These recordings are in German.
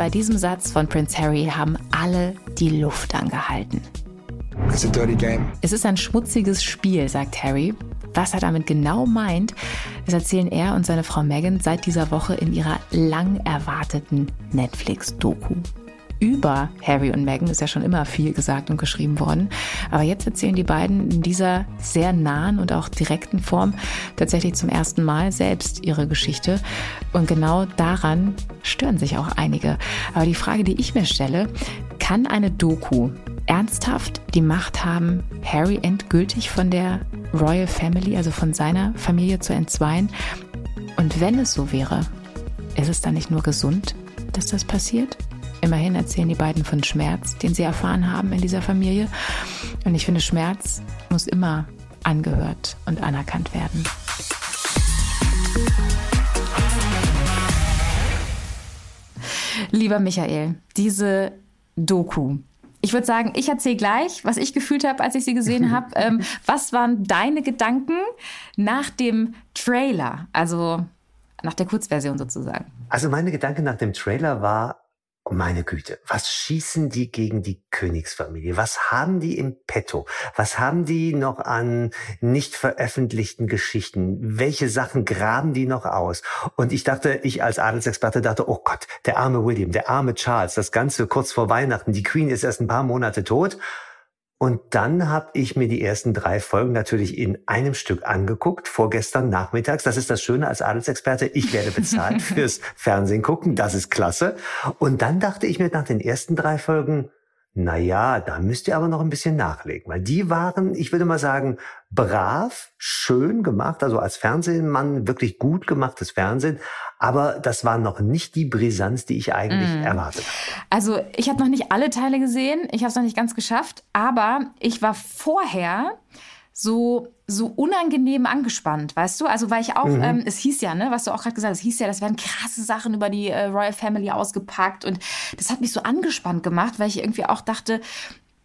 bei diesem Satz von Prince Harry haben alle die Luft angehalten. Es ist ein schmutziges Spiel, sagt Harry. Was er damit genau meint, das erzählen er und seine Frau Meghan seit dieser Woche in ihrer lang erwarteten Netflix-Doku über Harry und Meghan ist ja schon immer viel gesagt und geschrieben worden. Aber jetzt erzählen die beiden in dieser sehr nahen und auch direkten Form tatsächlich zum ersten Mal selbst ihre Geschichte. Und genau daran stören sich auch einige. Aber die Frage, die ich mir stelle, kann eine Doku ernsthaft die Macht haben, Harry endgültig von der Royal Family, also von seiner Familie zu entzweien? Und wenn es so wäre, ist es dann nicht nur gesund, dass das passiert? Immerhin erzählen die beiden von Schmerz, den sie erfahren haben in dieser Familie. Und ich finde, Schmerz muss immer angehört und anerkannt werden. Lieber Michael, diese Doku. Ich würde sagen, ich erzähle gleich, was ich gefühlt habe, als ich sie gesehen habe. Ähm, was waren deine Gedanken nach dem Trailer, also nach der Kurzversion sozusagen? Also meine Gedanke nach dem Trailer war, meine Güte, was schießen die gegen die Königsfamilie? Was haben die im Petto? Was haben die noch an nicht veröffentlichten Geschichten? Welche Sachen graben die noch aus? Und ich dachte, ich als Adelsexperte dachte, oh Gott, der arme William, der arme Charles, das Ganze kurz vor Weihnachten, die Queen ist erst ein paar Monate tot. Und dann habe ich mir die ersten drei Folgen natürlich in einem Stück angeguckt, vorgestern nachmittags. Das ist das Schöne als Adelsexperte. Ich werde bezahlt fürs Fernsehen gucken. Das ist klasse. Und dann dachte ich mir nach den ersten drei Folgen, na ja, da müsst ihr aber noch ein bisschen nachlegen, weil die waren, ich würde mal sagen, brav, schön gemacht, also als Fernsehmann wirklich gut gemachtes Fernsehen, aber das war noch nicht die Brisanz, die ich eigentlich mm. erwartet habe. Also ich habe noch nicht alle Teile gesehen, ich habe es noch nicht ganz geschafft, aber ich war vorher so so unangenehm angespannt, weißt du? Also weil ich auch, mhm. ähm, es hieß ja, ne, was du auch gerade gesagt hast, es hieß ja, das werden krasse Sachen über die äh, Royal Family ausgepackt und das hat mich so angespannt gemacht, weil ich irgendwie auch dachte,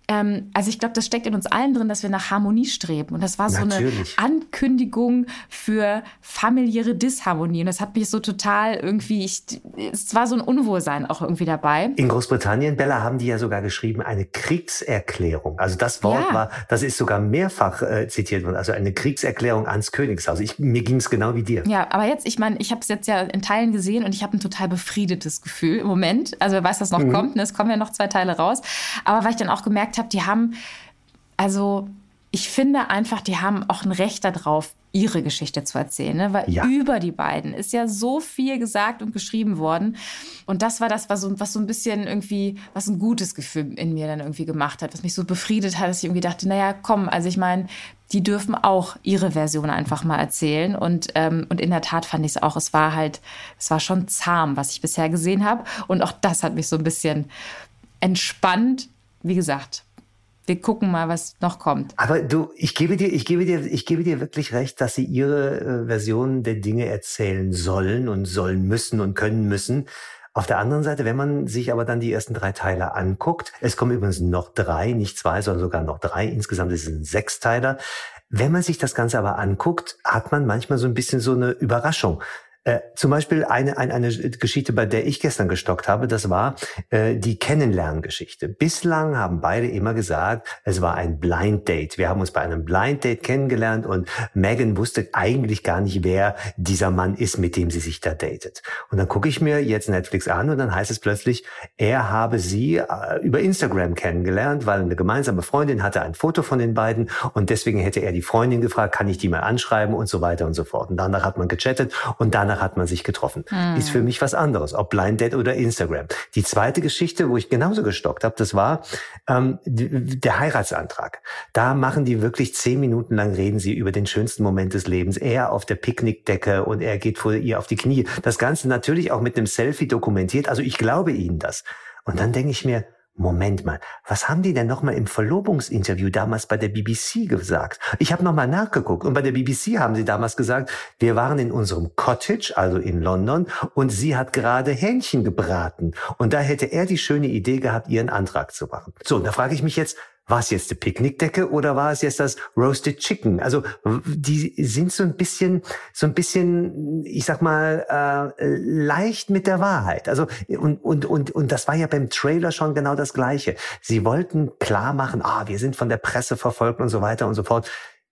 ähm, also ich glaube, das steckt in uns allen drin, dass wir nach Harmonie streben. Und das war so Natürlich. eine Ankündigung für familiäre Disharmonie. Und das hat mich so total irgendwie, ich, es war so ein Unwohlsein auch irgendwie dabei. In Großbritannien, Bella, haben die ja sogar geschrieben, eine Kriegserklärung. Also das Wort ja. war, das ist sogar mehrfach äh, zitiert worden. Also eine Kriegserklärung ans Königshaus. Ich, mir ging es genau wie dir. Ja, aber jetzt, ich meine, ich habe es jetzt ja in Teilen gesehen und ich habe ein total befriedetes Gefühl im Moment. Also wer weiß, was noch mhm. kommt. Ne? Es kommen ja noch zwei Teile raus. Aber weil ich dann auch gemerkt gemerkt habe, die haben, also ich finde einfach, die haben auch ein Recht darauf, ihre Geschichte zu erzählen, ne? weil ja. über die beiden ist ja so viel gesagt und geschrieben worden. Und das war das, was so, was so ein bisschen irgendwie, was ein gutes Gefühl in mir dann irgendwie gemacht hat, was mich so befriedet hat, dass ich irgendwie dachte, naja, komm, also ich meine, die dürfen auch ihre Version einfach mal erzählen. Und, ähm, und in der Tat fand ich es auch, es war halt, es war schon zahm, was ich bisher gesehen habe. Und auch das hat mich so ein bisschen entspannt wie gesagt, wir gucken mal, was noch kommt. Aber du, ich gebe dir, ich gebe dir, ich gebe dir wirklich recht, dass sie ihre äh, Version der Dinge erzählen sollen und sollen müssen und können müssen. Auf der anderen Seite, wenn man sich aber dann die ersten drei Teile anguckt, es kommen übrigens noch drei, nicht zwei, sondern sogar noch drei. Insgesamt ist es ein Sechsteiler. Wenn man sich das Ganze aber anguckt, hat man manchmal so ein bisschen so eine Überraschung. Äh, zum Beispiel eine, eine, eine Geschichte, bei der ich gestern gestockt habe, das war äh, die Kennenlerngeschichte. Bislang haben beide immer gesagt, es war ein Blind Date. Wir haben uns bei einem Blind Date kennengelernt und Megan wusste eigentlich gar nicht, wer dieser Mann ist, mit dem sie sich da datet. Und dann gucke ich mir jetzt Netflix an und dann heißt es plötzlich, er habe sie äh, über Instagram kennengelernt, weil eine gemeinsame Freundin hatte ein Foto von den beiden und deswegen hätte er die Freundin gefragt, kann ich die mal anschreiben und so weiter und so fort. Und danach hat man gechattet und danach danach hat man sich getroffen. Mhm. Ist für mich was anderes, ob Blind Date oder Instagram. Die zweite Geschichte, wo ich genauso gestockt habe, das war ähm, der Heiratsantrag. Da machen die wirklich zehn Minuten lang reden sie über den schönsten Moment des Lebens. Er auf der Picknickdecke und er geht vor ihr auf die Knie. Das Ganze natürlich auch mit einem Selfie dokumentiert. Also ich glaube ihnen das. Und dann denke ich mir, Moment mal, was haben die denn nochmal im Verlobungsinterview damals bei der BBC gesagt? Ich habe nochmal nachgeguckt und bei der BBC haben sie damals gesagt, wir waren in unserem Cottage, also in London, und sie hat gerade Hähnchen gebraten. Und da hätte er die schöne Idee gehabt, ihren Antrag zu machen. So, da frage ich mich jetzt, war es jetzt die Picknickdecke oder war es jetzt das Roasted Chicken? Also die sind so ein bisschen, so ein bisschen, ich sag mal, äh, leicht mit der Wahrheit. Also und und und und das war ja beim Trailer schon genau das Gleiche. Sie wollten klar machen, ah, wir sind von der Presse verfolgt und so weiter und so fort.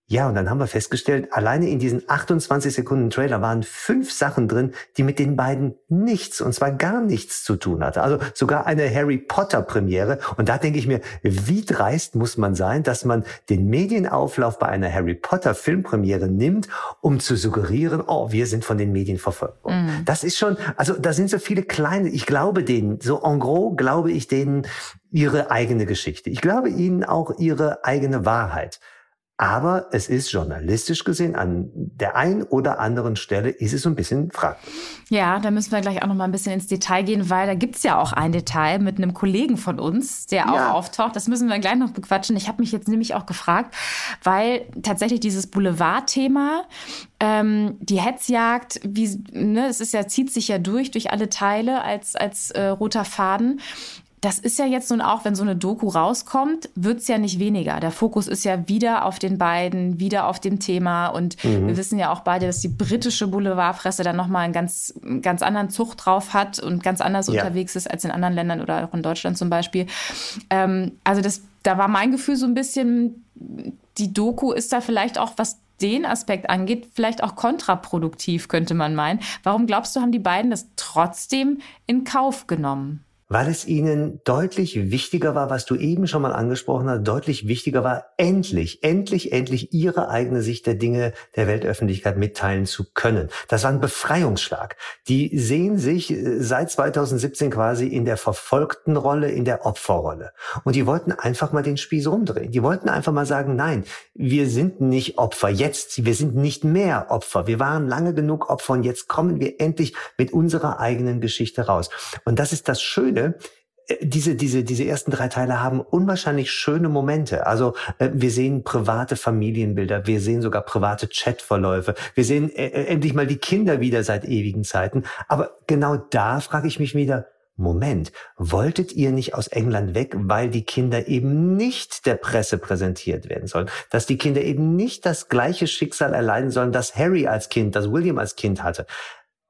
Ja, und dann haben wir festgestellt, alleine in diesen 28 Sekunden Trailer waren fünf Sachen drin, die mit den beiden nichts, und zwar gar nichts zu tun hatte. Also sogar eine Harry Potter Premiere. Und da denke ich mir, wie dreist muss man sein, dass man den Medienauflauf bei einer Harry Potter Filmpremiere nimmt, um zu suggerieren, oh, wir sind von den Medien verfolgt. Mhm. Das ist schon, also da sind so viele kleine, ich glaube denen, so en gros glaube ich denen ihre eigene Geschichte. Ich glaube ihnen auch ihre eigene Wahrheit. Aber es ist journalistisch gesehen an der einen oder anderen Stelle ist es so ein bisschen fraglich. Ja, da müssen wir gleich auch noch mal ein bisschen ins Detail gehen, weil da gibt es ja auch ein Detail mit einem Kollegen von uns, der auch ja. auftaucht. Das müssen wir gleich noch bequatschen. Ich habe mich jetzt nämlich auch gefragt, weil tatsächlich dieses Boulevardthema, ähm, die Hetzjagd, wie, ne, es ist ja, zieht sich ja durch, durch alle Teile als, als äh, roter Faden. Das ist ja jetzt nun auch, wenn so eine Doku rauskommt, wird es ja nicht weniger. Der Fokus ist ja wieder auf den beiden, wieder auf dem Thema. Und mhm. wir wissen ja auch beide, dass die britische Boulevardpresse dann nochmal einen ganz, ganz anderen Zug drauf hat und ganz anders ja. unterwegs ist als in anderen Ländern oder auch in Deutschland zum Beispiel. Ähm, also das, da war mein Gefühl so ein bisschen, die Doku ist da vielleicht auch, was den Aspekt angeht, vielleicht auch kontraproduktiv, könnte man meinen. Warum glaubst du, haben die beiden das trotzdem in Kauf genommen? Weil es ihnen deutlich wichtiger war, was du eben schon mal angesprochen hast, deutlich wichtiger war, endlich, endlich, endlich ihre eigene Sicht der Dinge der Weltöffentlichkeit mitteilen zu können. Das war ein Befreiungsschlag. Die sehen sich äh, seit 2017 quasi in der verfolgten Rolle, in der Opferrolle. Und die wollten einfach mal den Spieß umdrehen. Die wollten einfach mal sagen, nein, wir sind nicht Opfer jetzt, wir sind nicht mehr Opfer. Wir waren lange genug Opfer und jetzt kommen wir endlich mit unserer eigenen Geschichte raus. Und das ist das Schöne, finde, äh, diese, diese, diese ersten drei Teile haben unwahrscheinlich schöne Momente. Also äh, wir sehen private Familienbilder, wir sehen sogar private Chatverläufe, wir sehen äh, endlich mal die Kinder wieder seit ewigen Zeiten. Aber genau da frage ich mich wieder, Moment, wolltet ihr nicht aus England weg, weil die Kinder eben nicht der Presse präsentiert werden sollen? Dass die Kinder eben nicht das gleiche Schicksal erleiden sollen, das Harry als Kind, das William als Kind hatte?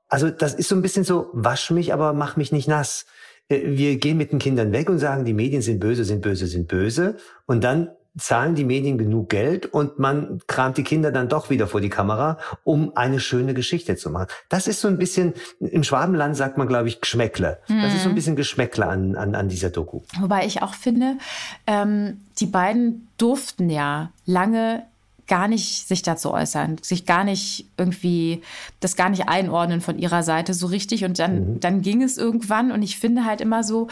Also das ist so ein bisschen so, wasch mich, aber mach mich nicht nass. Äh, wir gehen mit den Kindern weg und sagen, die Medien sind böse, sind böse, sind böse. Und dann zahlen die Medien genug Geld und man kramt die Kinder dann doch wieder vor die Kamera, um eine schöne Geschichte zu machen. Das ist so ein bisschen, im Schwabenland sagt man, glaube ich, Geschmäckle. Mhm. Das ist so ein mhm. bisschen Geschmäckle an, an, an dieser Doku. Wobei ich auch finde, ähm, die beiden durften ja lange gar nicht sich dazu äußern, sich gar nicht irgendwie, das gar nicht einordnen von ihrer Seite so richtig. Und dann, mhm. dann ging es irgendwann. Und ich finde halt immer so,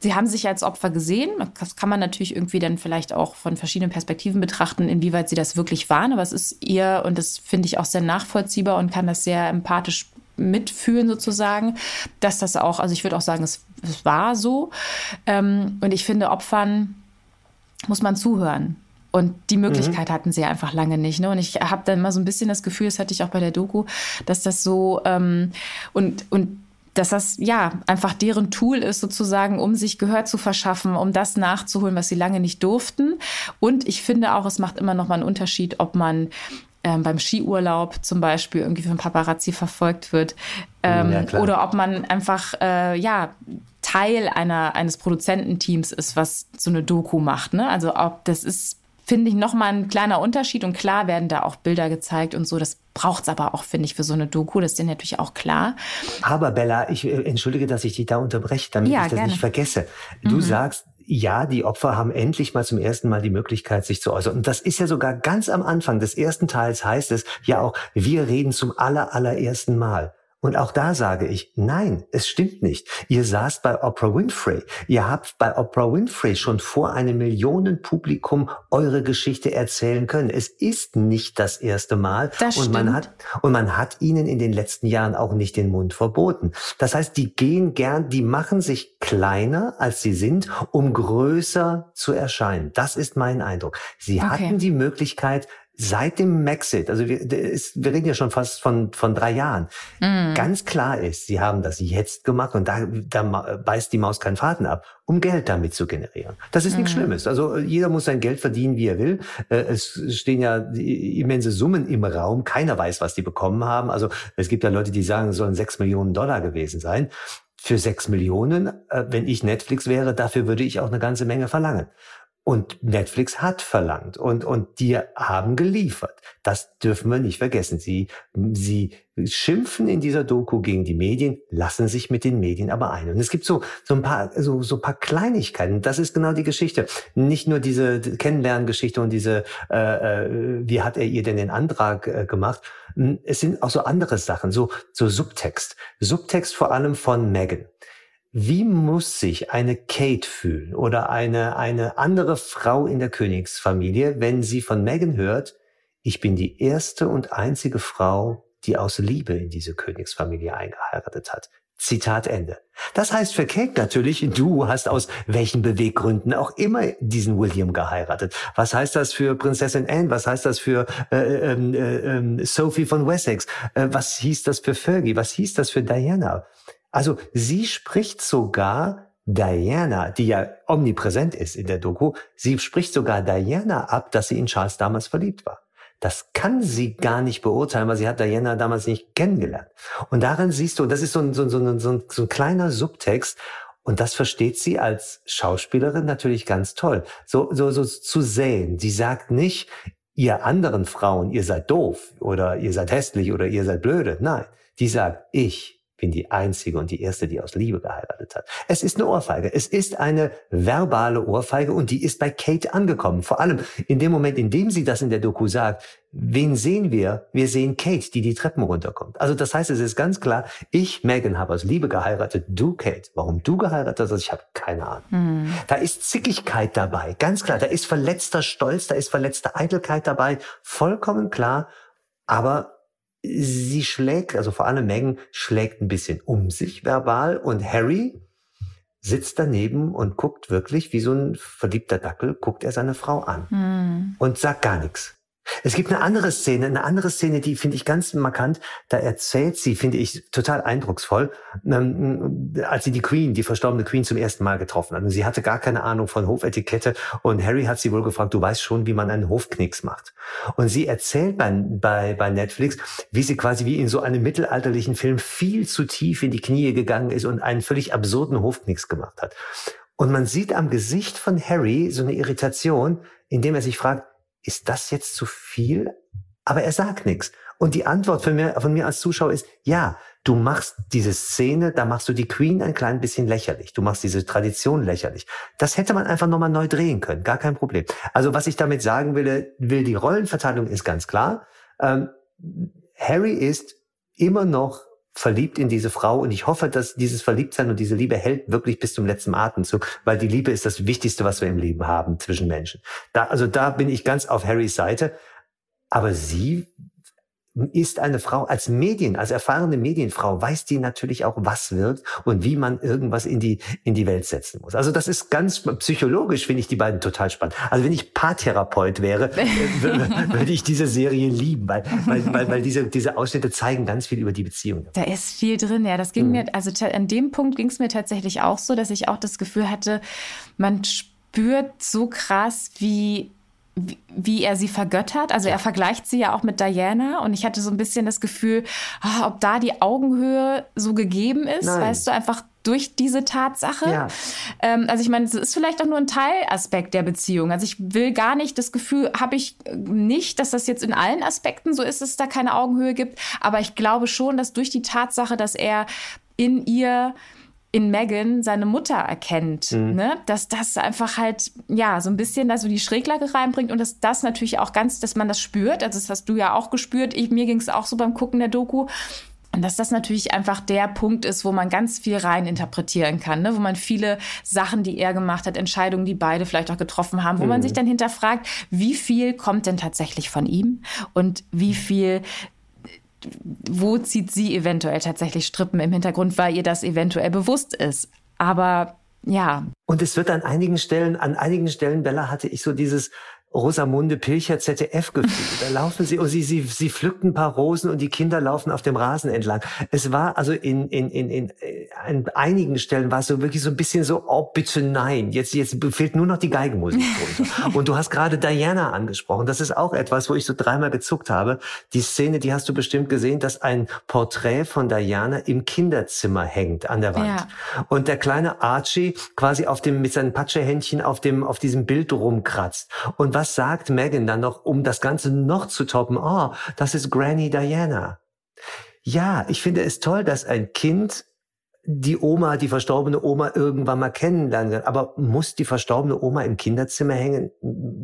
sie haben sich als Opfer gesehen. Das kann man natürlich irgendwie dann vielleicht auch von verschiedenen Perspektiven betrachten, inwieweit sie das wirklich waren. Aber es ist ihr, und das finde ich auch sehr nachvollziehbar und kann das sehr empathisch mitfühlen sozusagen, dass das auch, also ich würde auch sagen, es, es war so. Ähm, und ich finde, Opfern muss man zuhören. Und die mhm. Möglichkeit mhm. hatten sie einfach lange nicht. Ne? Und ich habe dann mal so ein bisschen das Gefühl, das hatte ich auch bei der Doku, dass das so ähm, und, und dass das ja einfach deren Tool ist, sozusagen, um sich Gehör zu verschaffen, um das nachzuholen, was sie lange nicht durften. Und ich finde auch, es macht immer noch mal einen Unterschied, ob man ähm, beim Skiurlaub zum Beispiel irgendwie von Paparazzi verfolgt wird ähm, ja, oder ob man einfach äh, ja Teil einer eines Produzententeams ist, was so eine Doku macht. Ne? Also ob das ist finde ich, nochmal ein kleiner Unterschied. Und klar werden da auch Bilder gezeigt und so. Das braucht es aber auch, finde ich, für so eine Doku. Das ist dir natürlich auch klar. Aber Bella, ich äh, entschuldige, dass ich dich da unterbreche, damit ja, ich das gerne. nicht vergesse. Du mhm. sagst, ja, die Opfer haben endlich mal zum ersten Mal die Möglichkeit, sich zu äußern. Und das ist ja sogar ganz am Anfang des ersten Teils heißt es ja auch, wir reden zum aller, allerersten Mal. Und auch da sage ich, nein, es stimmt nicht. Ihr saßt bei Oprah Winfrey. Ihr habt bei Oprah Winfrey schon vor einem Millionenpublikum eure Geschichte erzählen können. Es ist nicht das erste Mal. Das und stimmt. man hat, und man hat ihnen in den letzten Jahren auch nicht den Mund verboten. Das heißt, die gehen gern, die machen sich kleiner, als sie sind, um größer zu erscheinen. Das ist mein Eindruck. Sie okay. hatten die Möglichkeit, seit dem Maxit, also wir, ist, wir reden ja schon fast von, von drei Jahren, mm. ganz klar ist, sie haben das jetzt gemacht und da, da beißt die Maus keinen Faden ab, um Geld damit zu generieren. Das ist mm. nichts Schlimmes. Also jeder muss sein Geld verdienen, wie er will. Äh, es stehen ja immense Summen im Raum. Keiner weiß, was die bekommen haben. Also es gibt ja Leute, die sagen, es sollen sechs Millionen Dollar gewesen sein für sechs Millionen, äh, wenn ich Netflix wäre, dafür würde ich auch eine ganze Menge verlangen. Und Netflix hat verlangt und, und die haben geliefert. Das dürfen wir nicht vergessen. Sie, sie schimpfen in dieser Doku gegen die Medien, lassen sich mit den Medien aber ein. Und es gibt so, so ein paar, so, so ein paar Kleinigkeiten. Das ist genau die Geschichte. Nicht nur diese Kennenlerngeschichte und diese, äh, äh, wie hat er ihr denn den Antrag äh, gemacht? Es sind auch so andere Sachen, so, so Subtext. Subtext vor allem von Megan. Wie muss sich eine Kate fühlen oder eine, eine andere Frau in der Königsfamilie, wenn sie von Meghan hört, ich bin die erste und einzige Frau, die aus Liebe in diese Königsfamilie eingeheiratet hat. Zitat Ende. Das heißt für Kate natürlich, du hast aus welchen Beweggründen auch immer diesen William geheiratet. Was heißt das für Prinzessin Anne? Was heißt das für äh, äh, äh, Sophie von Wessex? Äh, was hieß das für Fergie? Was hieß das für Diana? Also sie spricht sogar Diana, die ja omnipräsent ist in der Doku, sie spricht sogar Diana ab, dass sie in Charles damals verliebt war. Das kann sie gar nicht beurteilen, weil sie hat Diana damals nicht kennengelernt. Und darin siehst du, das ist so ein, so ein, so ein, so ein, kleiner Subtext, und das versteht sie als Schauspielerin natürlich ganz toll. So, so, so zu sehen. Sie sagt nicht, ihr anderen Frauen, ihr seid doof oder ihr seid hässlich oder ihr seid blöde. Nein, die sagt, ich bin die einzige und die erste, die aus Liebe geheiratet hat. Es ist eine Ohrfeige. Es ist eine verbale Ohrfeige und die ist bei Kate angekommen. Vor allem in dem Moment, in dem sie das in der Doku sagt, wen sehen wir? Wir sehen Kate, die die Treppen runterkommt. Also das heißt, es ist ganz klar, ich, Megan, habe aus Liebe geheiratet, du, Kate. Warum du geheiratet hast, ich habe keine Ahnung. Mhm. Da ist Zickigkeit dabei, ganz klar. Da ist verletzter Stolz, da ist verletzte Eitelkeit dabei, vollkommen klar. Aber sie schlägt, also vor allem Megan schlägt ein bisschen um sich verbal und Harry sitzt daneben und guckt wirklich wie so ein verliebter Dackel, guckt er seine Frau an mhm. und sagt gar nichts. Es gibt eine andere Szene, eine andere Szene, die finde ich ganz markant. Da erzählt sie, finde ich total eindrucksvoll, ähm, als sie die Queen, die verstorbene Queen zum ersten Mal getroffen hat. Und sie hatte gar keine Ahnung von Hofetikette und Harry hat sie wohl gefragt, du weißt schon, wie man einen Hofknicks macht. Und sie erzählt bei, bei, bei Netflix, wie sie quasi wie in so einem mittelalterlichen Film viel zu tief in die Knie gegangen ist und einen völlig absurden Hofknicks gemacht hat. Und man sieht am Gesicht von Harry so eine Irritation, indem er sich fragt, ist das jetzt zu viel? Aber er sagt nichts. Und die Antwort von mir, von mir als Zuschauer ist, ja, du machst diese Szene, da machst du die Queen ein klein bisschen lächerlich. Du machst diese Tradition lächerlich. Das hätte man einfach nochmal neu drehen können. Gar kein Problem. Also was ich damit sagen will, will die Rollenverteilung ist ganz klar. Ähm, Harry ist immer noch verliebt in diese Frau und ich hoffe, dass dieses Verliebtsein und diese Liebe hält wirklich bis zum letzten Atemzug, weil die Liebe ist das Wichtigste, was wir im Leben haben zwischen Menschen. Da, also da bin ich ganz auf Harrys Seite. Aber sie ist eine Frau als Medien, als erfahrene Medienfrau, weiß die natürlich auch, was wirkt und wie man irgendwas in die, in die Welt setzen muss. Also das ist ganz psychologisch, finde ich die beiden total spannend. Also wenn ich Paartherapeut wäre, würde ich diese Serie lieben, weil, weil, weil, weil diese, diese Ausschnitte zeigen ganz viel über die Beziehung. Da ist viel drin, ja. Das ging mhm. mir, also an dem Punkt ging es mir tatsächlich auch so, dass ich auch das Gefühl hatte, man spürt so krass, wie wie er sie vergöttert. Also er vergleicht sie ja auch mit Diana und ich hatte so ein bisschen das Gefühl, oh, ob da die Augenhöhe so gegeben ist, Nein. weißt du, einfach durch diese Tatsache. Ja. Ähm, also ich meine, es ist vielleicht auch nur ein Teilaspekt der Beziehung. Also ich will gar nicht, das Gefühl habe ich nicht, dass das jetzt in allen Aspekten so ist, dass es da keine Augenhöhe gibt. Aber ich glaube schon, dass durch die Tatsache, dass er in ihr in Megan seine Mutter erkennt, mhm. ne? dass das einfach halt ja so ein bisschen da so die Schräglage reinbringt und dass das natürlich auch ganz, dass man das spürt. Also das hast du ja auch gespürt. Ich, mir ging es auch so beim Gucken der Doku. Und dass das natürlich einfach der Punkt ist, wo man ganz viel rein interpretieren kann, ne? wo man viele Sachen, die er gemacht hat, Entscheidungen, die beide vielleicht auch getroffen haben, wo mhm. man sich dann hinterfragt, wie viel kommt denn tatsächlich von ihm und wie viel wo zieht sie eventuell tatsächlich Strippen im Hintergrund, weil ihr das eventuell bewusst ist. Aber ja. Und es wird an einigen Stellen, an einigen Stellen, Bella, hatte ich so dieses, Rosamunde Pilcher ZDF gefühlt. Da laufen sie und sie, sie, sie pflückt ein paar Rosen und die Kinder laufen auf dem Rasen entlang. Es war also in, in, in, in, an einigen Stellen war es so wirklich so ein bisschen so, oh bitte nein, jetzt, jetzt fehlt nur noch die Geigenmusik. und du hast gerade Diana angesprochen. Das ist auch etwas, wo ich so dreimal gezuckt habe. Die Szene, die hast du bestimmt gesehen, dass ein Porträt von Diana im Kinderzimmer hängt an der Wand. Ja. Und der kleine Archie quasi auf dem, mit seinen Patschehändchen auf dem, auf diesem Bild rumkratzt. Und was sagt Megan dann noch, um das Ganze noch zu toppen? Oh, das ist Granny Diana. Ja, ich finde es toll, dass ein Kind die Oma, die verstorbene Oma irgendwann mal kennenlernen kann. Aber muss die verstorbene Oma im Kinderzimmer hängen?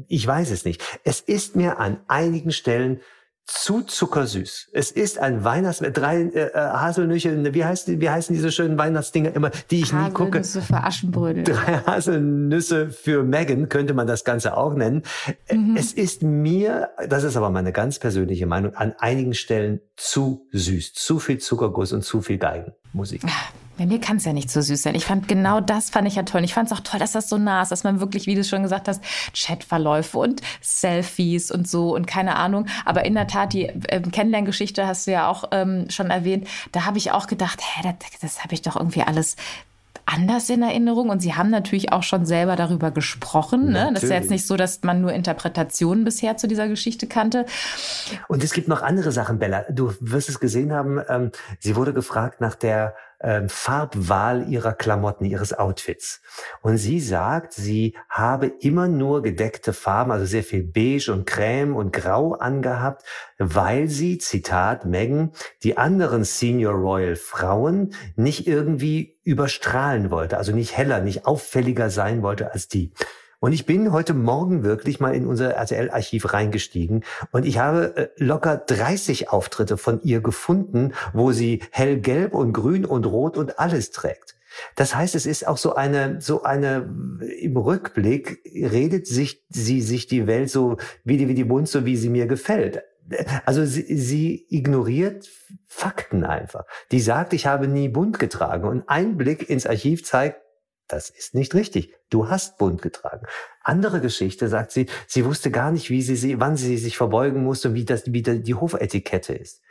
Ich weiß es nicht. Es ist mir an einigen Stellen zu zuckersüß. Es ist ein Weihnachts drei äh, äh Haselnüsse, wie heißt wie heißen diese schönen Weihnachtsdinger immer, die ich nie gucke. Haselnüsse für Aschenbrödel. Drei Haselnüsse für Megan könnte man das Ganze auch nennen. Mhm. Es ist mir, das ist aber meine ganz persönliche Meinung, an einigen Stellen zu süß, zu viel Zuckerguss und zu viel Geigenmusik. Bei mir kann es ja nicht so süß sein. Ich fand genau das fand ich ja toll. Ich fand es auch toll, dass das so nah ist, dass man wirklich, wie du schon gesagt hast, Chatverläufe und Selfies und so und keine Ahnung. Aber in der Tat, die äh, Kennenlerngeschichte hast du ja auch ähm, schon erwähnt. Da habe ich auch gedacht, hä, das, das habe ich doch irgendwie alles anders in Erinnerung und Sie haben natürlich auch schon selber darüber gesprochen. Ne? Das ist ja jetzt nicht so, dass man nur Interpretationen bisher zu dieser Geschichte kannte. Und es gibt noch andere Sachen, Bella. Du wirst es gesehen haben. Ähm, sie wurde gefragt nach der ähm, Farbwahl ihrer Klamotten, ihres Outfits. Und sie sagt, sie habe immer nur gedeckte Farben, also sehr viel Beige und Creme und Grau angehabt, weil sie, Zitat Megan, die anderen Senior Royal Frauen nicht irgendwie überstrahlen wollte, also nicht heller, nicht auffälliger sein wollte als die. Und ich bin heute Morgen wirklich mal in unser RTL-Archiv reingestiegen und ich habe äh, locker 30 Auftritte von ihr gefunden, wo sie hellgelb und grün und rot und alles trägt. Das heißt, es ist auch so eine, so eine, im Rückblick redet sich, sie sich die Welt so wie die, wie die Mund, so wie sie mir gefällt. Also sie, sie ignoriert Fakten einfach. Die sagt, ich habe nie bunt getragen. Und ein Blick ins Archiv zeigt, das ist nicht richtig. Du hast bunt getragen. Andere Geschichte sagt sie, sie wusste gar nicht, wie sie, wann sie sich verbeugen musste und wie das, wie die Hofetikette ist.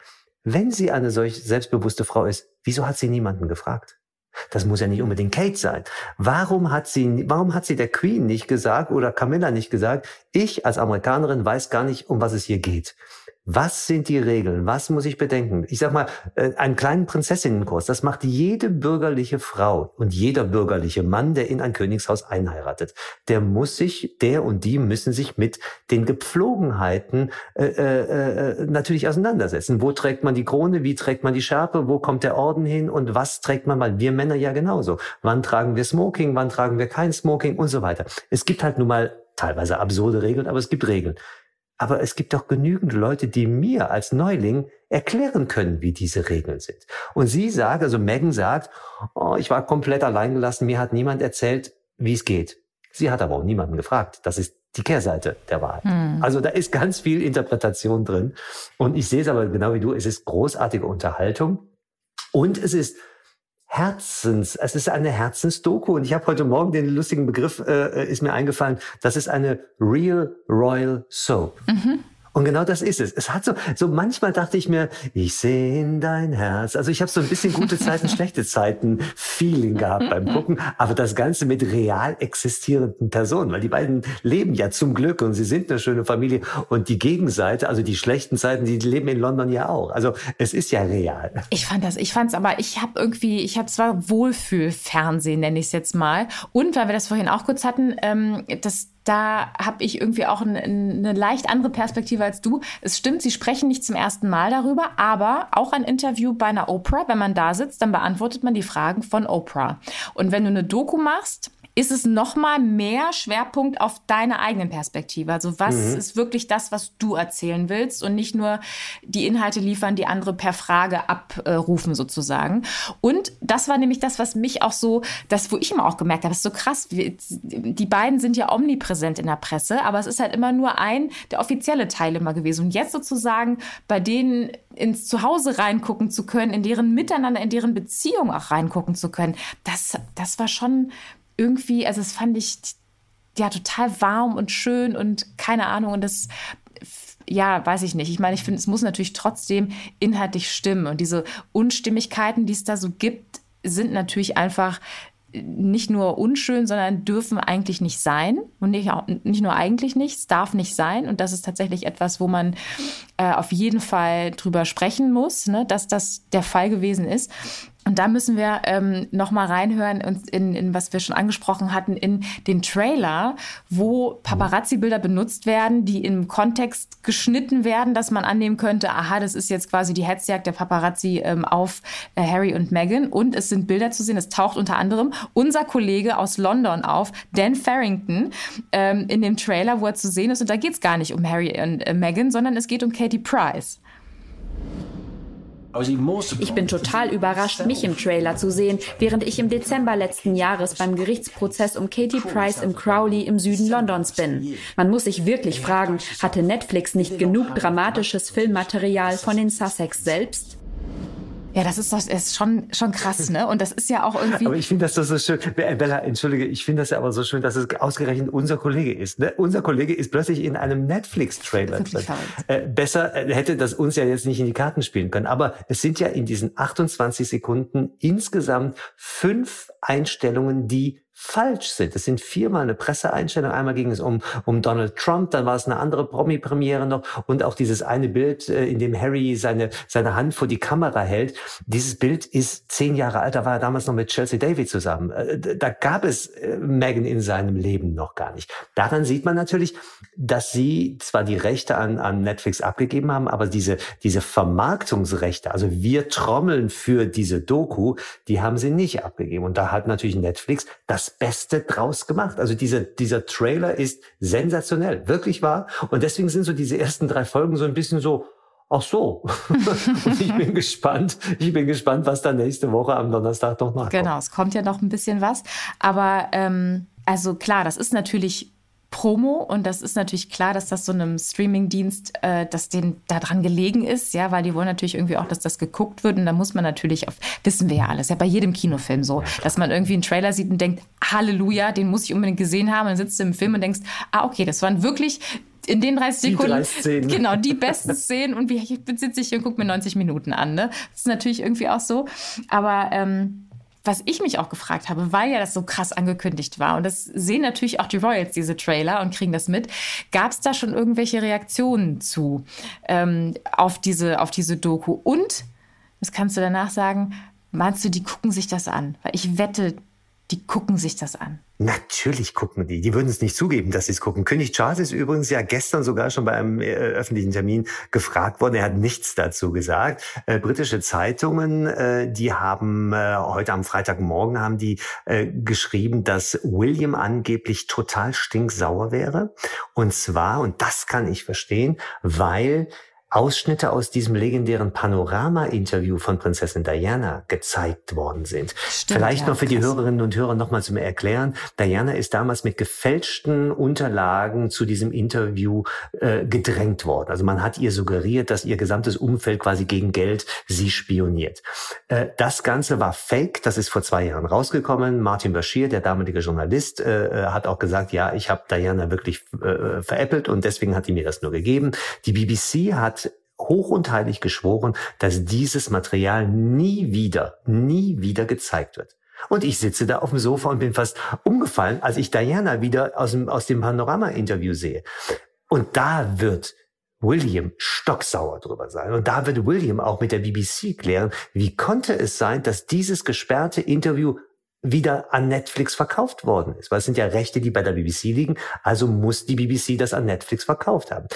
Wenn sie eine solch selbstbewusste Frau ist, wieso hat sie niemanden gefragt? Das muss ja nicht unbedingt Kate sein. Warum hat sie, warum hat sie der Queen nicht gesagt oder Camilla nicht gesagt, ich als Amerikanerin weiß gar nicht, um was es hier geht? Was sind die Regeln? Was muss ich bedenken? Ich sag mal, äh, einen kleinen Prinzessinnenkurs, das macht jede bürgerliche Frau und jeder bürgerliche Mann, der in ein Königshaus einheiratet. Der muss sich, der und die müssen sich mit den Gepflogenheiten äh, äh, äh, natürlich auseinandersetzen. Wo trägt man die Krone? Wie trägt man die Schärpe? Wo kommt der Orden hin? Und was trägt man mal? Wir Männer ja genauso. Wann tragen wir Smoking? Wann tragen wir kein Smoking? Und so weiter. Es gibt halt nun mal teilweise absurde Regeln, aber es gibt Regeln. Aber es gibt doch genügend Leute, die mir als Neuling erklären können, wie diese Regeln sind. Und sie sagt, also Megan sagt, oh, ich war komplett alleingelassen, mir hat niemand erzählt, wie es geht. Sie hat aber auch niemanden gefragt. Das ist die Kehrseite der Wahrheit. Hm. Also da ist ganz viel Interpretation drin. Und ich sehe es aber genau wie du, es ist großartige Unterhaltung. Und es ist Herzens, es ist eine Herzensdoku und ich habe heute Morgen den lustigen Begriff, äh, äh, ist mir eingefallen, das ist eine Real Royal Soap. Mhm. Und genau das ist es. Es hat so, so manchmal dachte ich mir, ich sehe in dein Herz. Also ich habe so ein bisschen gute Zeiten, schlechte Zeiten Feeling gehabt beim Gucken, aber das Ganze mit real existierenden Personen, weil die beiden leben ja zum Glück und sie sind eine schöne Familie und die Gegenseite, also die schlechten Zeiten, die leben in London ja auch. Also es ist ja real. Ich fand das, ich fand es aber, ich habe irgendwie, ich habe zwar Wohlfühlfernsehen, nenne ich es jetzt mal, und weil wir das vorhin auch kurz hatten, ähm, das da habe ich irgendwie auch eine, eine leicht andere Perspektive als du. Es stimmt, sie sprechen nicht zum ersten Mal darüber, aber auch ein Interview bei einer Oprah, wenn man da sitzt, dann beantwortet man die Fragen von Oprah. Und wenn du eine Doku machst, ist es noch mal mehr Schwerpunkt auf deine eigenen Perspektive. Also was mhm. ist wirklich das, was du erzählen willst und nicht nur die Inhalte liefern, die andere per Frage abrufen sozusagen. Und das war nämlich das, was mich auch so, das, wo ich immer auch gemerkt habe, das ist so krass. Die beiden sind ja omnipräsent in der Presse, aber es ist halt immer nur ein, der offizielle Teil immer gewesen. Und jetzt sozusagen bei denen ins Zuhause reingucken zu können, in deren Miteinander, in deren Beziehung auch reingucken zu können, das, das war schon irgendwie, also das fand ich ja total warm und schön und keine Ahnung. Und das ja, weiß ich nicht. Ich meine, ich finde, es muss natürlich trotzdem inhaltlich stimmen. Und diese Unstimmigkeiten, die es da so gibt, sind natürlich einfach nicht nur unschön, sondern dürfen eigentlich nicht sein. Und nicht, nicht nur eigentlich nicht, es darf nicht sein. Und das ist tatsächlich etwas, wo man äh, auf jeden Fall drüber sprechen muss, ne, dass das der Fall gewesen ist. Und da müssen wir ähm, noch mal reinhören in, in was wir schon angesprochen hatten in den Trailer, wo Paparazzi-Bilder benutzt werden, die im Kontext geschnitten werden, dass man annehmen könnte, aha, das ist jetzt quasi die Hetzjagd der Paparazzi ähm, auf äh, Harry und Meghan. Und es sind Bilder zu sehen. Es taucht unter anderem unser Kollege aus London auf, Dan Farrington, ähm, in dem Trailer, wo er zu sehen ist. Und da geht es gar nicht um Harry und äh, Meghan, sondern es geht um Katie Price. Ich bin total überrascht, mich im Trailer zu sehen, während ich im Dezember letzten Jahres beim Gerichtsprozess um Katie Price im Crowley im Süden Londons bin. Man muss sich wirklich fragen, hatte Netflix nicht genug dramatisches Filmmaterial von den Sussex selbst? Ja, das ist, das ist schon, schon krass, ne? Und das ist ja auch irgendwie. Aber ich finde das so schön. Bella, entschuldige, ich finde das ja aber so schön, dass es ausgerechnet unser Kollege ist. Ne? Unser Kollege ist plötzlich in einem Netflix-Trailer. Äh, besser äh, hätte das uns ja jetzt nicht in die Karten spielen können. Aber es sind ja in diesen 28 Sekunden insgesamt fünf Einstellungen, die falsch sind. Es sind viermal eine Presseeinstellung. Einmal ging es um, um Donald Trump, dann war es eine andere Promi-Premiere noch und auch dieses eine Bild, äh, in dem Harry seine, seine Hand vor die Kamera hält. Dieses Bild ist zehn Jahre alt, da war er damals noch mit Chelsea Davy zusammen. Äh, da gab es äh, Meghan in seinem Leben noch gar nicht. Daran sieht man natürlich, dass sie zwar die Rechte an, an Netflix abgegeben haben, aber diese, diese Vermarktungsrechte, also wir trommeln für diese Doku, die haben sie nicht abgegeben. Und da hat natürlich Netflix das das Beste draus gemacht. Also dieser, dieser Trailer ist sensationell, wirklich wahr. Und deswegen sind so diese ersten drei Folgen so ein bisschen so, ach so. und ich bin gespannt, ich bin gespannt, was da nächste Woche am Donnerstag noch nachkommt. Genau, es kommt ja noch ein bisschen was. Aber ähm, also klar, das ist natürlich Promo. Und das ist natürlich klar, dass das so einem Streamingdienst, äh, dass denen daran gelegen ist, ja, weil die wollen natürlich irgendwie auch, dass das geguckt wird. Und da muss man natürlich auf, wissen wir ja alles, ja bei jedem Kinofilm so, dass man irgendwie einen Trailer sieht und denkt, Halleluja, den muss ich unbedingt gesehen haben. Und dann sitzt du im Film und denkst, ah okay, das waren wirklich in den 30 Sekunden, die genau, die besten Szenen. Und wie ich sitze ich hier und gucke mir 90 Minuten an, ne? Das ist natürlich irgendwie auch so, aber ähm, was ich mich auch gefragt habe, weil ja das so krass angekündigt war, und das sehen natürlich auch die Royals, diese Trailer, und kriegen das mit, gab es da schon irgendwelche Reaktionen zu ähm, auf, diese, auf diese Doku? Und, das kannst du danach sagen, meinst du, die gucken sich das an? Weil ich wette, die gucken sich das an. Natürlich gucken die. Die würden es nicht zugeben, dass sie es gucken. König Charles ist übrigens ja gestern sogar schon bei einem äh, öffentlichen Termin gefragt worden. Er hat nichts dazu gesagt. Äh, britische Zeitungen, äh, die haben äh, heute am Freitagmorgen haben die äh, geschrieben, dass William angeblich total stinksauer wäre. Und zwar, und das kann ich verstehen, weil Ausschnitte aus diesem legendären Panorama-Interview von Prinzessin Diana gezeigt worden sind. Stimmt, Vielleicht ja, noch für krass. die Hörerinnen und Hörer nochmal zum Erklären. Diana ist damals mit gefälschten Unterlagen zu diesem Interview äh, gedrängt worden. Also man hat ihr suggeriert, dass ihr gesamtes Umfeld quasi gegen Geld sie spioniert. Äh, das Ganze war fake. Das ist vor zwei Jahren rausgekommen. Martin Bashir, der damalige Journalist, äh, äh hat auch gesagt, ja, ich habe Diana wirklich äh, veräppelt und deswegen hat die mir das nur gegeben. Die BBC hat hoch und heilig geschworen, dass dieses Material nie wieder, nie wieder gezeigt wird. Und ich sitze da auf dem Sofa und bin fast umgefallen, als ich Diana wieder aus dem, aus dem Panorama-Interview sehe. Und da wird William stocksauer drüber sein. Und da wird William auch mit der BBC klären, wie konnte es sein, dass dieses gesperrte Interview wieder an Netflix verkauft worden ist. Weil es sind ja Rechte, die bei der BBC liegen. Also muss die BBC das an Netflix verkauft haben.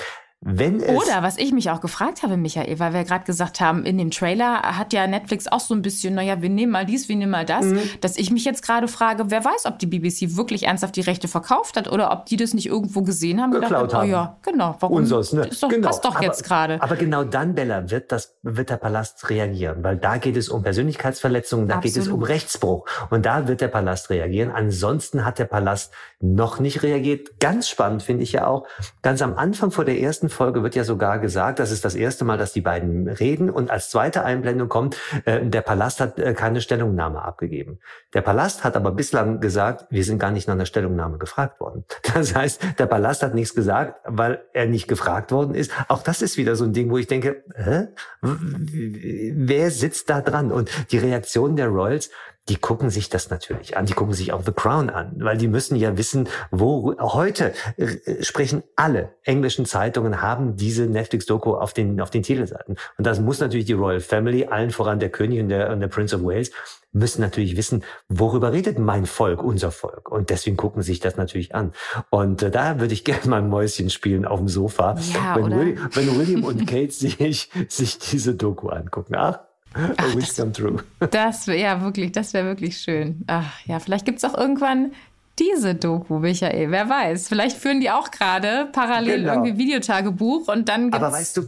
Wenn es Oder was ich mich auch gefragt habe, Michael, weil wir gerade gesagt haben, in dem Trailer hat ja Netflix auch so ein bisschen, naja, wir nehmen mal dies, wir nehmen mal das, mhm. dass ich mich jetzt gerade frage, wer weiß, ob die BBC wirklich ernsthaft die Rechte verkauft hat oder ob die das nicht irgendwo gesehen haben. Geklaut gedacht, haben. Oh ja, genau. Warum? Unseres, ne? Ist doch, genau. passt doch aber, jetzt gerade. Aber genau dann, Bella, wird das, wird der Palast reagieren, weil da geht es um Persönlichkeitsverletzungen, da Absolut. geht es um Rechtsbruch und da wird der Palast reagieren. Ansonsten hat der Palast noch nicht reagiert. Ganz spannend finde ich ja auch, ganz am Anfang vor der ersten ersten Folge wird ja sogar gesagt, das ist das erste Mal, dass die beiden reden und als zweite Einblendung kommt, äh, der Palast hat äh, keine Stellungnahme abgegeben. Der Palast hat aber bislang gesagt, wir sind gar nicht nach einer Stellungnahme gefragt worden. Das heißt, der Palast hat nichts gesagt, weil er nicht gefragt worden ist. Auch das ist wieder so ein Ding, wo ich denke, hä? wer sitzt da dran? Und die Reaktion der Royals, die gucken sich das natürlich an. Die gucken sich auch The Crown an, weil die müssen ja wissen, wo heute äh, sprechen alle englischen Zeitungen haben diese Netflix-Doku auf den auf den Titelseiten. Und das muss natürlich die Royal Family, allen voran der König und der, und der Prince of Wales, müssen natürlich wissen, worüber redet mein Volk, unser Volk. Und deswegen gucken sich das natürlich an. Und äh, da würde ich gerne mal ein Mäuschen spielen auf dem Sofa, ja, wenn, William, wenn William und Kate sich, sich diese Doku angucken. Ach, Ach, wish come true. Das wäre ja wirklich, das wäre wirklich schön. Ach ja, vielleicht gibt es auch irgendwann diese Doku, Michael. Wer weiß. Vielleicht führen die auch gerade parallel genau. irgendwie Videotagebuch und dann gibt's. Aber weißt du,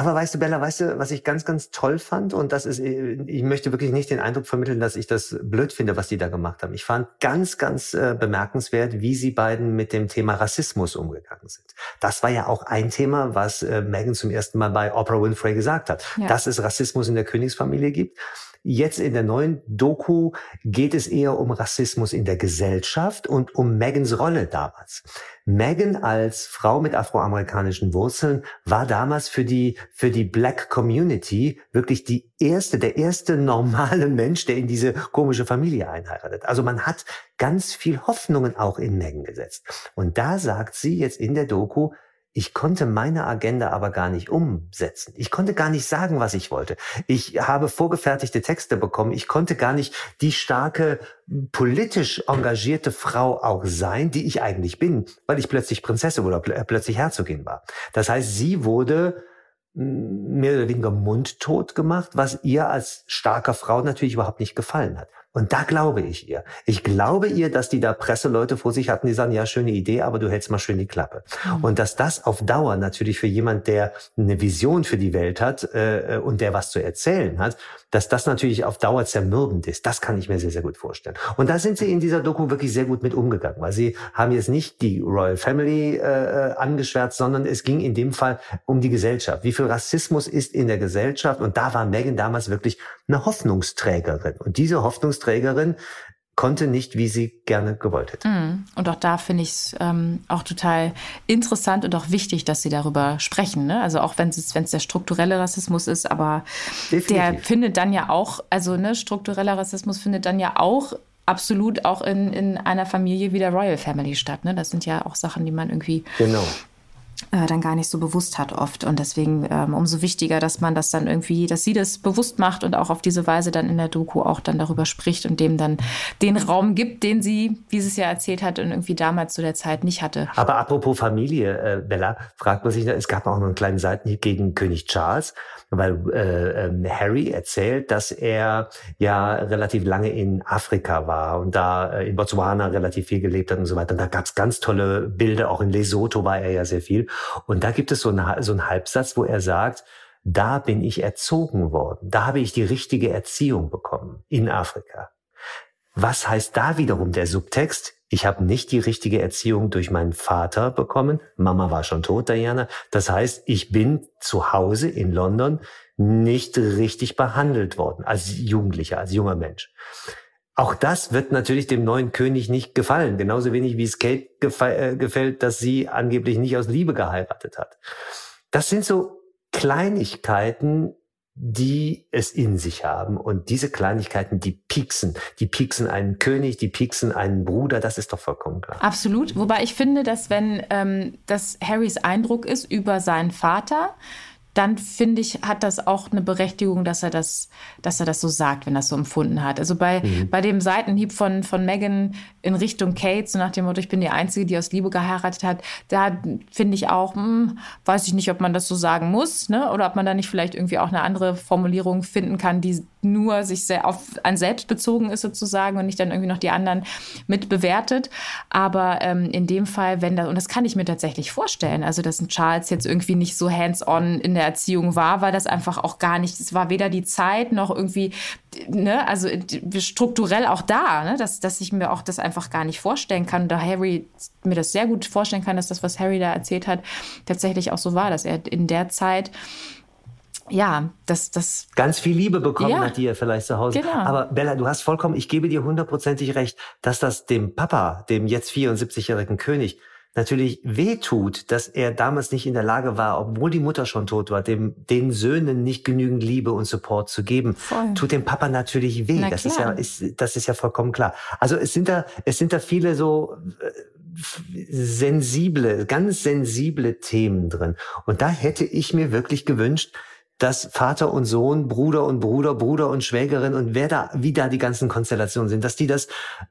aber weißt du, Bella, weißt du, was ich ganz, ganz toll fand? Und das ist, ich möchte wirklich nicht den Eindruck vermitteln, dass ich das blöd finde, was die da gemacht haben. Ich fand ganz, ganz äh, bemerkenswert, wie sie beiden mit dem Thema Rassismus umgegangen sind. Das war ja auch ein Thema, was äh, Megan zum ersten Mal bei Oprah Winfrey gesagt hat, ja. dass es Rassismus in der Königsfamilie gibt. Jetzt in der neuen Doku geht es eher um Rassismus in der Gesellschaft und um Megans Rolle damals. Megan als Frau mit afroamerikanischen Wurzeln war damals für die, für die Black Community wirklich die erste, der erste normale Mensch, der in diese komische Familie einheiratet. Also man hat ganz viel Hoffnungen auch in Megan gesetzt. Und da sagt sie jetzt in der Doku, ich konnte meine Agenda aber gar nicht umsetzen. Ich konnte gar nicht sagen, was ich wollte. Ich habe vorgefertigte Texte bekommen. Ich konnte gar nicht die starke, politisch engagierte Frau auch sein, die ich eigentlich bin, weil ich plötzlich Prinzessin oder pl plötzlich Herzogin war. Das heißt, sie wurde mehr oder weniger mundtot gemacht, was ihr als starker Frau natürlich überhaupt nicht gefallen hat. Und da glaube ich ihr. Ich glaube ihr, dass die da Presseleute vor sich hatten, die sagen, ja, schöne Idee, aber du hältst mal schön die Klappe. Mhm. Und dass das auf Dauer natürlich für jemand, der eine Vision für die Welt hat äh, und der was zu erzählen hat, dass das natürlich auf Dauer zermürbend ist. Das kann ich mir sehr, sehr gut vorstellen. Und da sind sie in dieser Doku wirklich sehr gut mit umgegangen, weil sie haben jetzt nicht die Royal Family äh, angeschwärzt, sondern es ging in dem Fall um die Gesellschaft. Wie viel Rassismus ist in der Gesellschaft? Und da war Megan damals wirklich eine Hoffnungsträgerin. Und diese Hoffnungsträgerin konnte nicht, wie sie gerne gewollt hätte. Mm. Und auch da finde ich es ähm, auch total interessant und auch wichtig, dass sie darüber sprechen. Ne? Also auch wenn es der strukturelle Rassismus ist, aber Definitiv. der findet dann ja auch, also ne, struktureller Rassismus findet dann ja auch absolut auch in, in einer Familie wie der Royal Family statt. Ne? Das sind ja auch Sachen, die man irgendwie genau äh, dann gar nicht so bewusst hat oft. Und deswegen ähm, umso wichtiger, dass man das dann irgendwie, dass sie das bewusst macht und auch auf diese Weise dann in der Doku auch dann darüber spricht und dem dann den Raum gibt, den sie, wie sie es ja erzählt hat, und irgendwie damals zu der Zeit nicht hatte. Aber apropos Familie, äh, Bella, fragt man sich, es gab auch noch einen kleinen Seitenhieb gegen König Charles, weil äh, äh, Harry erzählt, dass er ja relativ lange in Afrika war und da äh, in Botswana relativ viel gelebt hat und so weiter. Und da gab es ganz tolle Bilder, auch in Lesotho war er ja sehr viel. Und da gibt es so, eine, so einen Halbsatz, wo er sagt, da bin ich erzogen worden. Da habe ich die richtige Erziehung bekommen in Afrika. Was heißt da wiederum der Subtext? Ich habe nicht die richtige Erziehung durch meinen Vater bekommen. Mama war schon tot, Diana. Das heißt, ich bin zu Hause in London nicht richtig behandelt worden als Jugendlicher, als junger Mensch. Auch das wird natürlich dem neuen König nicht gefallen. Genauso wenig wie es Kate äh, gefällt, dass sie angeblich nicht aus Liebe geheiratet hat. Das sind so Kleinigkeiten, die es in sich haben. Und diese Kleinigkeiten, die pieksen. Die pieksen einen König, die pieksen einen Bruder, das ist doch vollkommen klar. Absolut. Wobei ich finde, dass wenn ähm, das Harrys Eindruck ist über seinen Vater, dann finde ich, hat das auch eine Berechtigung, dass er das, dass er das so sagt, wenn er das so empfunden hat. Also bei, mhm. bei dem Seitenhieb von, von Megan in Richtung Kate, so nach dem Motto, ich bin die Einzige, die aus Liebe geheiratet hat, da finde ich auch, hm, weiß ich nicht, ob man das so sagen muss, ne? Oder ob man da nicht vielleicht irgendwie auch eine andere Formulierung finden kann, die nur sich sehr auf ein selbst bezogen ist sozusagen und nicht dann irgendwie noch die anderen mit bewertet. Aber ähm, in dem Fall, wenn das, und das kann ich mir tatsächlich vorstellen, also dass ein Charles jetzt irgendwie nicht so hands-on in der Erziehung war, weil das einfach auch gar nicht, es war weder die Zeit noch irgendwie, ne, also strukturell auch da, ne, dass, dass ich mir auch das einfach gar nicht vorstellen kann. Da Harry mir das sehr gut vorstellen kann, dass das, was Harry da erzählt hat, tatsächlich auch so war, dass er in der Zeit ja, das, das. Ganz viel Liebe bekommen ja, hat, die er vielleicht zu Hause. Genau. Aber Bella, du hast vollkommen, ich gebe dir hundertprozentig recht, dass das dem Papa, dem jetzt 74-jährigen König, natürlich wehtut, dass er damals nicht in der Lage war, obwohl die Mutter schon tot war, dem, den Söhnen nicht genügend Liebe und Support zu geben, Voll. tut dem Papa natürlich weh. das ist ja, ist, das ist ja vollkommen klar. Also es sind da, es sind da viele so, äh, sensible, ganz sensible Themen drin. Und da hätte ich mir wirklich gewünscht, dass Vater und Sohn, Bruder und Bruder, Bruder und Schwägerin und wer da, wie da die ganzen Konstellationen sind, dass die das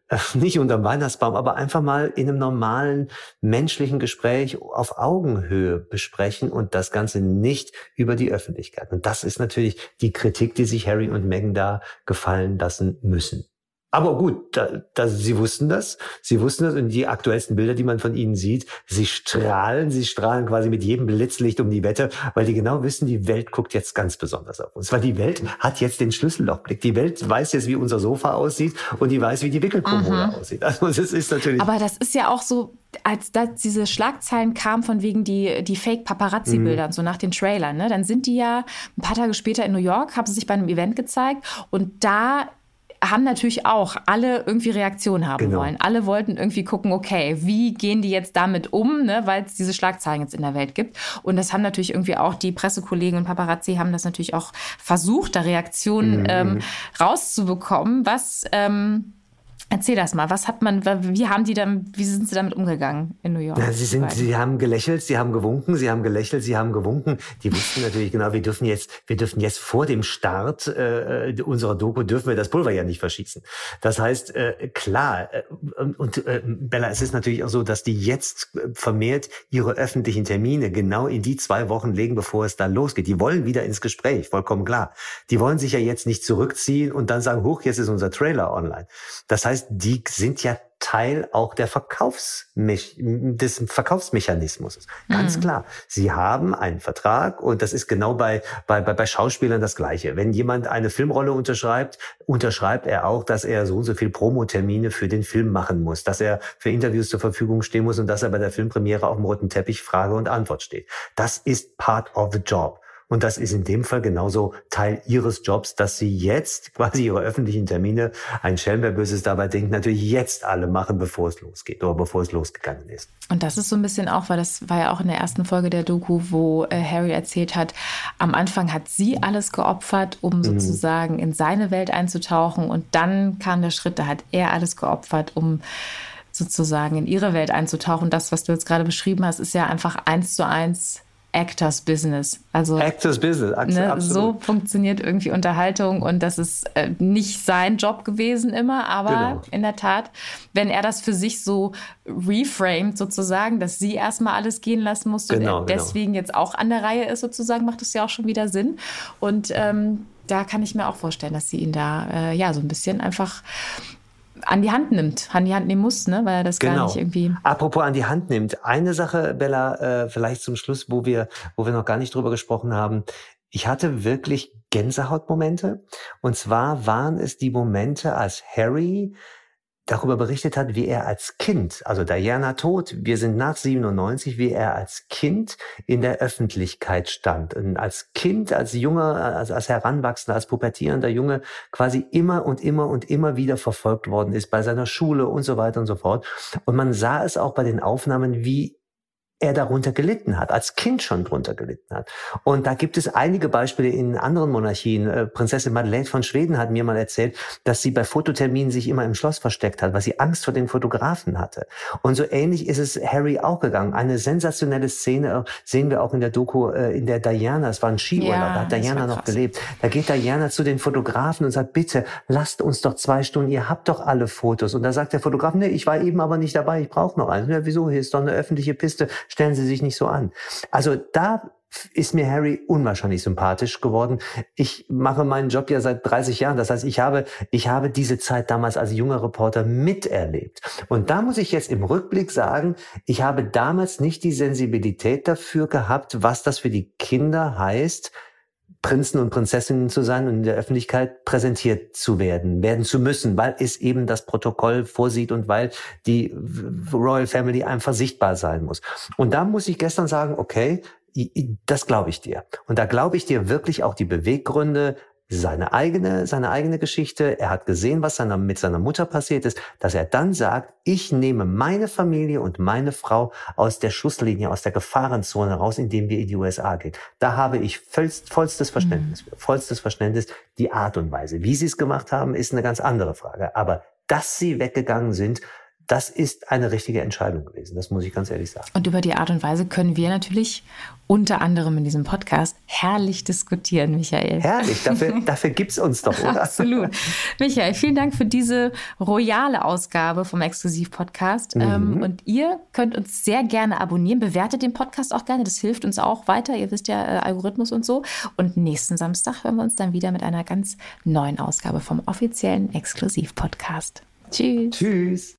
äh, nicht unterm Weihnachtsbaum, aber einfach mal in einem normalen menschlichen Gespräch auf Augenhöhe besprechen und das Ganze nicht über die Öffentlichkeit. Und das ist natürlich die Kritik, die sich Harry und Meghan da gefallen lassen müssen. Aber gut, da, da, sie wussten das. Sie wussten das und die aktuellsten Bilder, die man von ihnen sieht, sie strahlen, sie strahlen quasi mit jedem Blitzlicht um die Wette, weil die genau wissen, die Welt guckt jetzt ganz besonders auf uns. Weil die Welt hat jetzt den Schlüssellochblick. Die Welt weiß jetzt, wie unser Sofa aussieht und die weiß, wie die Wickelkommode mhm. aussieht. Also das ist natürlich. Aber das ist ja auch so, als da diese Schlagzeilen kamen von wegen die, die Fake-Paparazzi-Bilder, mhm. so nach den Trailern, ne, dann sind die ja ein paar Tage später in New York, haben sie sich bei einem Event gezeigt und da haben natürlich auch alle irgendwie Reaktionen haben genau. wollen. Alle wollten irgendwie gucken, okay, wie gehen die jetzt damit um, ne, weil es diese Schlagzeilen jetzt in der Welt gibt. Und das haben natürlich irgendwie auch die Pressekollegen und Paparazzi haben das natürlich auch versucht, da Reaktionen mhm. ähm, rauszubekommen, was ähm, Erzähl das mal. Was hat man, wie haben die dann, wie sind sie damit umgegangen in New York? Ja, sie sind, sie haben gelächelt, sie haben gewunken, sie haben gelächelt, sie haben gewunken. Die wussten natürlich genau, wir dürfen jetzt, wir dürfen jetzt vor dem Start äh, unserer Doku dürfen wir das Pulver ja nicht verschießen. Das heißt, äh, klar, äh, und äh, Bella, es ist natürlich auch so, dass die jetzt vermehrt ihre öffentlichen Termine genau in die zwei Wochen legen, bevor es dann losgeht. Die wollen wieder ins Gespräch, vollkommen klar. Die wollen sich ja jetzt nicht zurückziehen und dann sagen, hoch, jetzt ist unser Trailer online. Das heißt, heißt, die sind ja Teil auch der Verkaufsmech des Verkaufsmechanismus. Ganz mhm. klar. Sie haben einen Vertrag und das ist genau bei, bei, bei, bei Schauspielern das Gleiche. Wenn jemand eine Filmrolle unterschreibt, unterschreibt er auch, dass er so und so viel Promotermine für den Film machen muss, dass er für Interviews zur Verfügung stehen muss und dass er bei der Filmpremiere auf dem roten Teppich Frage und Antwort steht. Das ist part of the job. Und das ist in dem Fall genauso Teil ihres Jobs, dass sie jetzt quasi ihre öffentlichen Termine, ein Schelm, wer Böses dabei denkt, natürlich jetzt alle machen, bevor es losgeht oder bevor es losgegangen ist. Und das ist so ein bisschen auch, weil das war ja auch in der ersten Folge der Doku, wo äh, Harry erzählt hat, am Anfang hat sie alles geopfert, um mhm. sozusagen in seine Welt einzutauchen. Und dann kam der Schritt, da hat er alles geopfert, um sozusagen in ihre Welt einzutauchen. Das, was du jetzt gerade beschrieben hast, ist ja einfach eins zu eins Actors Business. Also Actors Business, ne, so funktioniert irgendwie Unterhaltung und das ist äh, nicht sein Job gewesen immer, aber genau. in der Tat, wenn er das für sich so reframed sozusagen, dass sie erstmal alles gehen lassen musste genau, und er genau. deswegen jetzt auch an der Reihe ist sozusagen, macht das ja auch schon wieder Sinn. Und ähm, da kann ich mir auch vorstellen, dass sie ihn da äh, ja so ein bisschen einfach an die Hand nimmt, an die Hand nehmen muss, ne? weil er das genau. gar nicht irgendwie. Apropos an die Hand nimmt, eine Sache, Bella, äh, vielleicht zum Schluss, wo wir, wo wir noch gar nicht drüber gesprochen haben. Ich hatte wirklich Gänsehautmomente. Und zwar waren es die Momente, als Harry darüber berichtet hat, wie er als Kind, also Diana tot, wir sind nach 97, wie er als Kind in der Öffentlichkeit stand. Und als Kind, als junger, als, als heranwachsender, als pubertierender Junge quasi immer und immer und immer wieder verfolgt worden ist bei seiner Schule und so weiter und so fort. Und man sah es auch bei den Aufnahmen, wie er darunter gelitten hat, als Kind schon darunter gelitten hat. Und da gibt es einige Beispiele in anderen Monarchien. Äh, Prinzessin Madeleine von Schweden hat mir mal erzählt, dass sie bei Fototerminen sich immer im Schloss versteckt hat, weil sie Angst vor den Fotografen hatte. Und so ähnlich ist es Harry auch gegangen. Eine sensationelle Szene äh, sehen wir auch in der Doku, äh, in der Diana, es war ein Skiurlaub, ja, da hat Diana noch gelebt. Da geht Diana zu den Fotografen und sagt, bitte, lasst uns doch zwei Stunden, ihr habt doch alle Fotos. Und da sagt der Fotograf, nee, ich war eben aber nicht dabei, ich brauche noch eins. Ja, wieso? Hier ist doch eine öffentliche Piste stellen Sie sich nicht so an. Also da ist mir Harry unwahrscheinlich sympathisch geworden. Ich mache meinen Job ja seit 30 Jahren. Das heißt, ich habe, ich habe diese Zeit damals als junger Reporter miterlebt. Und da muss ich jetzt im Rückblick sagen, ich habe damals nicht die Sensibilität dafür gehabt, was das für die Kinder heißt, Prinzen und Prinzessinnen zu sein und in der Öffentlichkeit präsentiert zu werden, werden zu müssen, weil es eben das Protokoll vorsieht und weil die Royal Family einfach sichtbar sein muss. Und da muss ich gestern sagen, okay, das glaube ich dir. Und da glaube ich dir wirklich auch die Beweggründe, seine eigene, seine eigene Geschichte. Er hat gesehen, was seiner, mit seiner Mutter passiert ist, dass er dann sagt, ich nehme meine Familie und meine Frau aus der Schusslinie, aus der Gefahrenzone raus, indem wir in die USA gehen. Da habe ich vollst, vollstes Verständnis, mhm. vollstes Verständnis. Die Art und Weise, wie sie es gemacht haben, ist eine ganz andere Frage. Aber dass sie weggegangen sind, das ist eine richtige Entscheidung gewesen. Das muss ich ganz ehrlich sagen. Und über die Art und Weise können wir natürlich unter anderem in diesem Podcast herrlich diskutieren, Michael. Herrlich, dafür, dafür gibt es uns doch, oder? Absolut. Michael, vielen Dank für diese royale Ausgabe vom Exklusiv-Podcast. Mhm. Ähm, und ihr könnt uns sehr gerne abonnieren. Bewertet den Podcast auch gerne. Das hilft uns auch weiter. Ihr wisst ja, äh, Algorithmus und so. Und nächsten Samstag hören wir uns dann wieder mit einer ganz neuen Ausgabe vom offiziellen Exklusiv-Podcast. Tschüss. Tschüss.